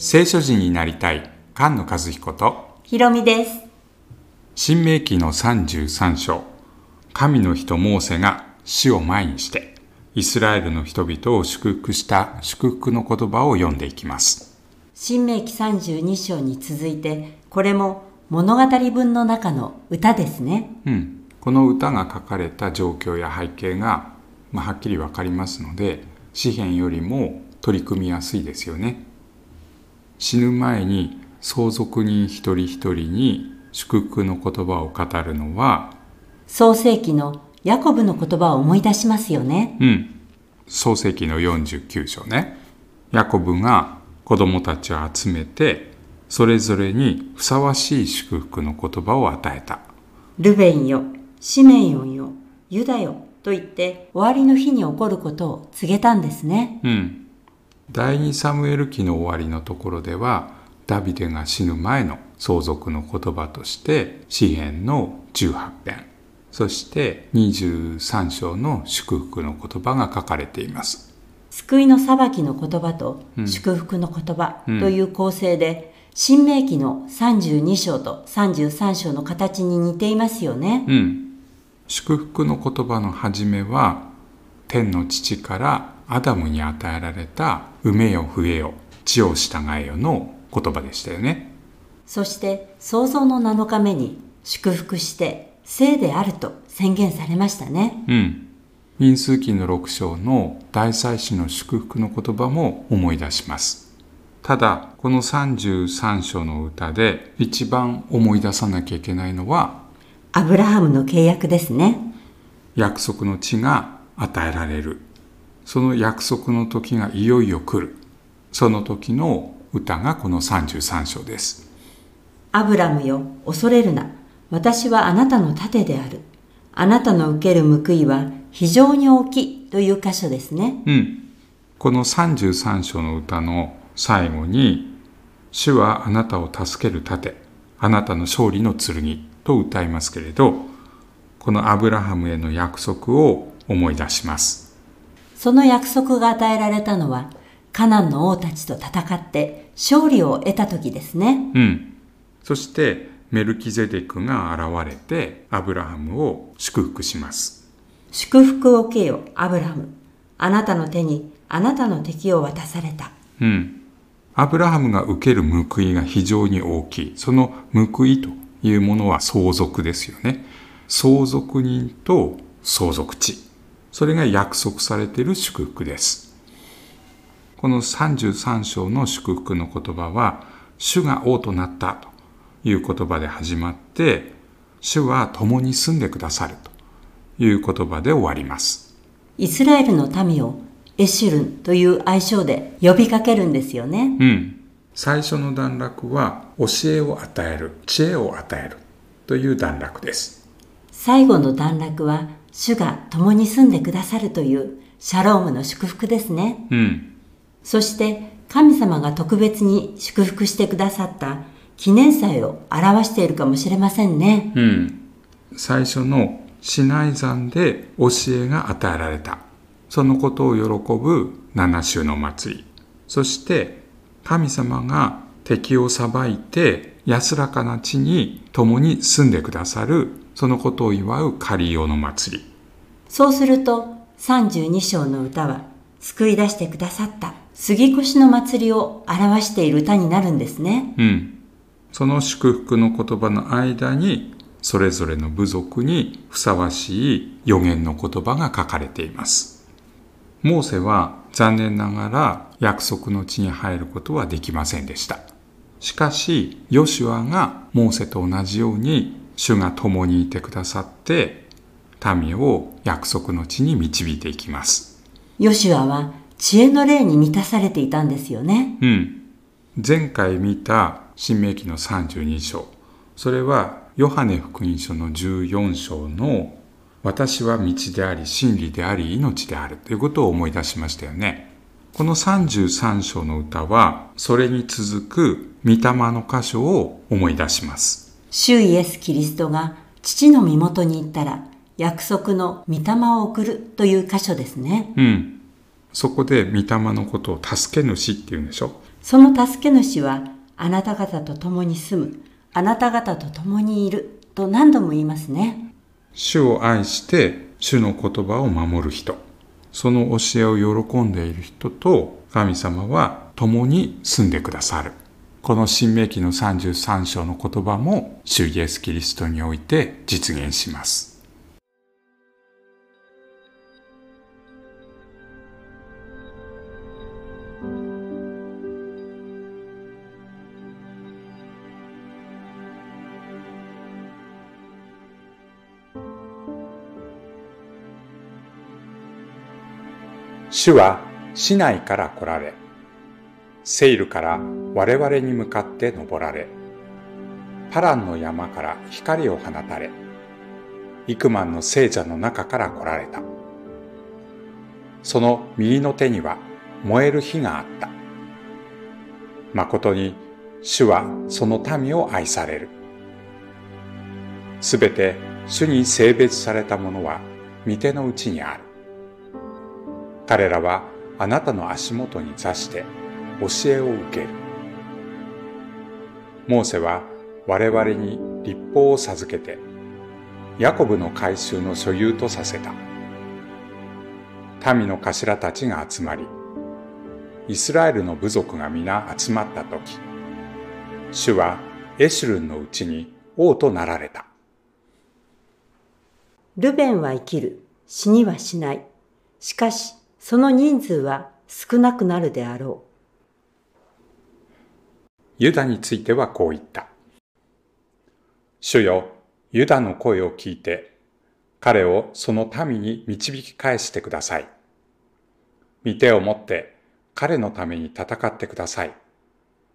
聖書人になりたい菅野和彦とひろみです。新明記の33章神の人モーセが死を前にしてイスラエルの人々を祝福した祝福の言葉を読んでいきます新明記32章に続いて、これも物語文の中の歌ですね。うんこの歌が書かれた状況や背景が、まあ、はっきりわかりますので詩篇よりも取り組みやすいですよね死ぬ前に相続人一人一人に祝福の言葉を語るのは創世記のヤコブの言葉を思い出しますよね。うん創世記の49章ねヤコブが子供たちを集めてそれぞれにふさわしい祝福の言葉を与えたルベンよ、シメヨンよ、ユダよと言って終わりの日に起こることを告げたんですね。うん第二サムエル記の終わりのところではダビデが死ぬ前の相続の言葉として詩篇の18編そして23章の祝福の言葉が書かれています。救いの裁きの言葉とうん。祝福の言葉うん。という構成で、新明記の32章と33章の形に似ていますよね。うん。祝福の言葉の始めは天の父からアダムに与えられた「埋めよ増えよ地を従えよ」の言葉でしたよねそして創造の7日目に祝福して聖であると宣言されましたね。うん民数記の6章の大祭司の祝福の言葉も思い出しますただこの33章の歌で一番思い出さなきゃいけないのはアブラハムの契約ですね。約束の地が与えられるその約束の時がいよいよ来るその時の歌がこの33章ですアブラムよ、恐れるな。私はあなたの盾である。あなたの受ける報いは非常に大きいという箇所ですね。うんこの33章の歌の最後に「主はあなたを助ける盾あなたの勝利の剣」と歌いますけれどこのアブラハムへの約束を思い出しますその約束が与えられたのは、カナンの王たちと戦って勝利を得た時ですね。うんそしてメルキゼデクが現れてアブラハムを祝福します祝福を受けよ、アブラム。あなたの手にあなたの敵を渡された。うんアブラハムが受ける報いが非常に大きいその報いというものは相続ですよね相続人と相続地それが約束されている祝福です。この33章の祝福の言葉は主が王となったという言葉で始まって主は共に住んでくださるという言葉で終わります。イスラエルの民をエシュルンという愛称で呼びかけるんですよね。うん、最初の段落は教えを与える知恵を与えるという段落です。最後の段落は主が共に住んでくださるというシャロームの祝福ですね。うんそして神様が特別に祝福してくださった記念祭を表しているかもしれませんね。うん最初のシナイ山で教えが与えられたそのことを喜ぶ七種の祭りそして神様が敵を裁いて安らかな地に共に住んでくださるそのことを祝うカリオの祭り。そうすると32章の歌は救い出してくださった杉越の祭りを表している歌になるんですね。うん、その祝福の言葉の間にそれぞれの部族にふさわしい予言の言葉が書かれています。モーセは残念ながら約束の地に入ることはできませんでした。しかしヨシュアがモーセと同じように主が共にいてくださって民を約束の地に導いていきますヨシュアは知恵の霊に満たされていたんですよね。うん。前回見た新明記の32章。それはヨハネ福音書の14章の私は道であり真理であり命であるということを思い出しましたよね。この33章の歌はそれに続く御霊の箇所を思い出します。主イエス・キリストが父の身元に行ったら約束の御霊を送るという箇所ですね。うん。そこで御霊のことを助け主って言うんでしょ？その助け主はあなた方と共に住む、あなた方と共にいると何度も言いますね。主を愛して主の言葉を守る人、その教えを喜んでいる人と神様は共に住んでくださる。この新明記の33章の言葉も主イエス・キリストにおいて実現します。主は市内から来られ、セイルから我々に向かって登られ、パランの山から光を放たれ、イクマンの聖者の中から来られた。その右の手には燃える火があった。誠に主はその民を愛される。すべて主に性別されたものは御手のうちにある。彼らはあなたの足元に座して教えを受ける。モーセは我々に立法を授けて、ヤコブの改宗の所有とさせた。民の頭たちが集まり、イスラエルの部族が皆集まったとき、主はエシュルンのうちに王となられた。ルベンは生きる、死にはしない。しかし、その人数は少なくなるであろう。ユダについてはこう言った。主よ、ユダの声を聞いて、彼をその民に導き返してください。見てを持って彼のために戦ってください。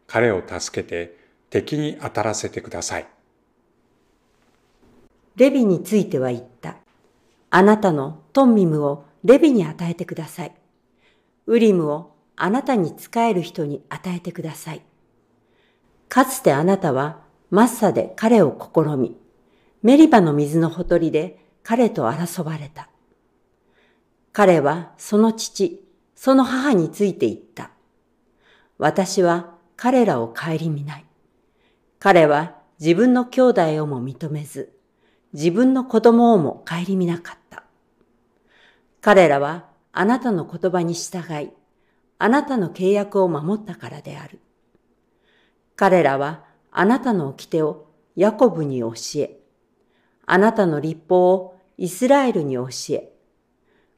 彼を助けて敵に当たらせてください。レビについては言った。あなたのトンミムをレビに与えてください。ウリムをあなたに仕える人に与えてください。かつてあなたはマッサで彼を試み、メリバの水のほとりで彼と争われた。彼はその父、その母について言った。私は彼らを顧みない。彼は自分の兄弟をも認めず、自分の子供をも顧みなかった。彼らはあなたの言葉に従い、あなたの契約を守ったからである。彼らはあなたの掟をヤコブに教え、あなたの立法をイスラエルに教え、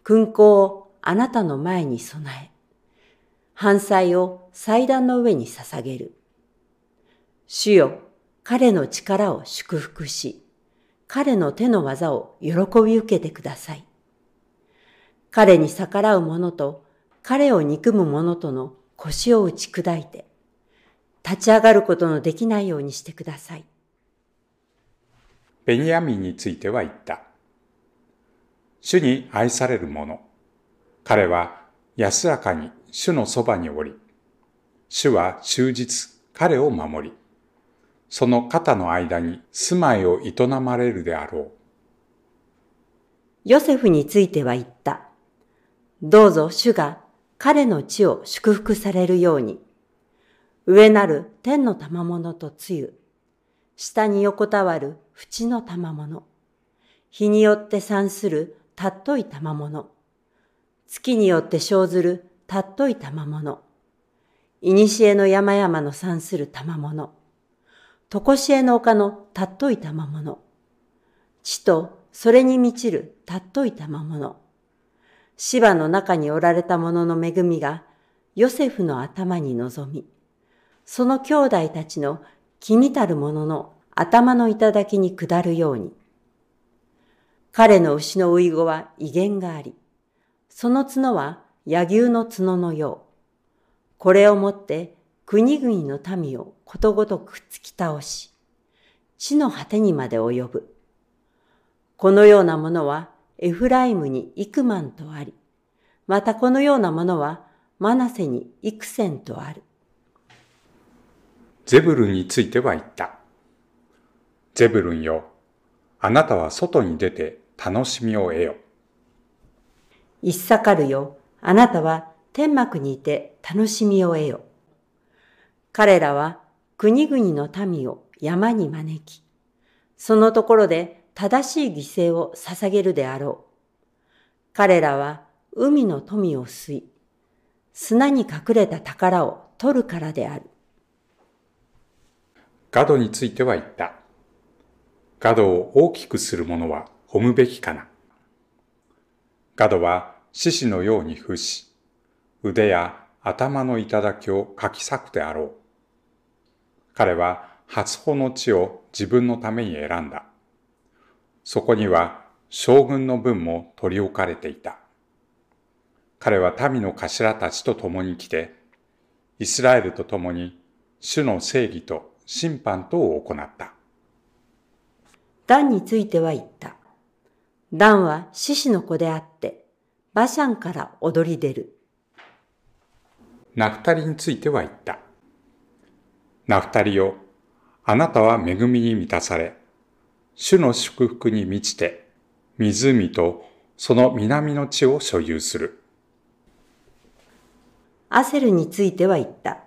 勲功をあなたの前に備え、反祭を祭壇の上に捧げる。主よ、彼の力を祝福し、彼の手の技を喜び受けてください。彼に逆らう者と彼を憎む者との腰を打ち砕いて、立ち上がることのできないようにしてください。ベニヤミンについては言った。主に愛される者。彼は安らかに主のそばにおり、主は終日彼を守り、その肩の間に住まいを営まれるであろう。ヨセフについては言った。どうぞ主が彼の地を祝福されるように、上なる天の賜物とつゆ、下に横たわる縁の賜物、日によって産するたっとい賜物、月によって生ずるたっとい賜物、いにしえの山々の産する賜物、とこしえの丘のたっとい賜物、地とそれに満ちるたっとい賜物、芝の中におられた者の恵みがヨセフの頭に臨み、その兄弟たちの君たる者の頭の頂に下るように。彼の牛のウイゴは威厳があり、その角は柳牛の角のよう。これをもって国々の民をことごとく突き倒し、地の果てにまで及ぶ。このようなものはエフライムにイクマンとあり、またこのようなものはマナセにイクセンとある。ゼブルンについては言った。ゼブルンよ、あなたは外に出て楽しみを得よ。イッサカルよ、あなたは天幕にいて楽しみを得よ。彼らは国々の民を山に招き、そのところで正しい犠牲を捧げるであろう。彼らは海の富を吸い、砂に隠れた宝を取るからである。ガドについては言った。ガドを大きくする者は褒むべきかな。ガドは獅子のように伏し、腕や頭の頂をかき裂くであろう。彼は初穂の地を自分のために選んだ。そこには将軍の分も取り置かれていた。彼は民の頭たちと共に来て、イスラエルと共に主の正義と審判とを行った。ダンについては言った。ダンは獅子の子であって、バシャンから踊り出る。ナフタリについては言った。ナフタリよ、あなたは恵みに満たされ、主の祝福に満ちて、湖とその南の地を所有する。アセルについては言った。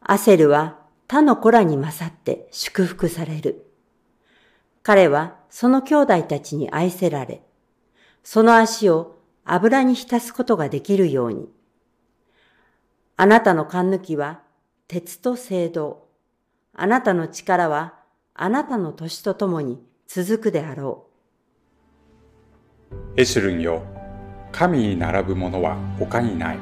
アセルは他の子らに勝って祝福される。彼はその兄弟たちに愛せられ、その足を油に浸すことができるように。あなたの勘抜きは鉄と聖堂。あなたの力はあなたの年とともに続くであろう。エシュルンよ、神に並ぶ者は他にない。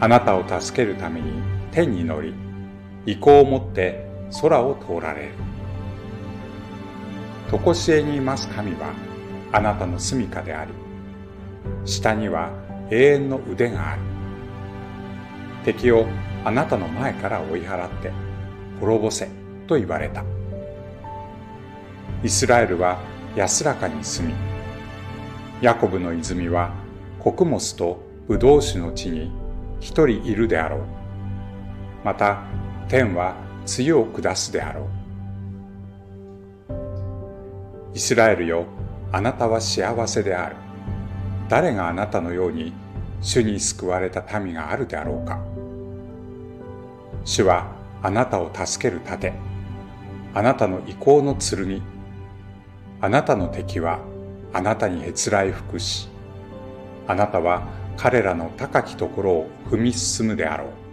あなたを助けるために天に乗り、意向を持って空を通られる。とこしえにいます神はあなたの住処であり、下には永遠の腕がある。敵をあなたの前から追い払って滅ぼせと言われた。イスラエルは安らかに住み、ヤコブの泉は穀物とブドウ酒の地に一人いるであろう。また天は梅雨を下すであろう。イスラエルよ、あなたは幸せである。誰があなたのように主に救われた民があるであろうか。主はあなたを助ける盾、あなたの意向の剣、あなたの敵はあなたにへつらい服し、あなたは彼らの高きところを踏み進むであろう。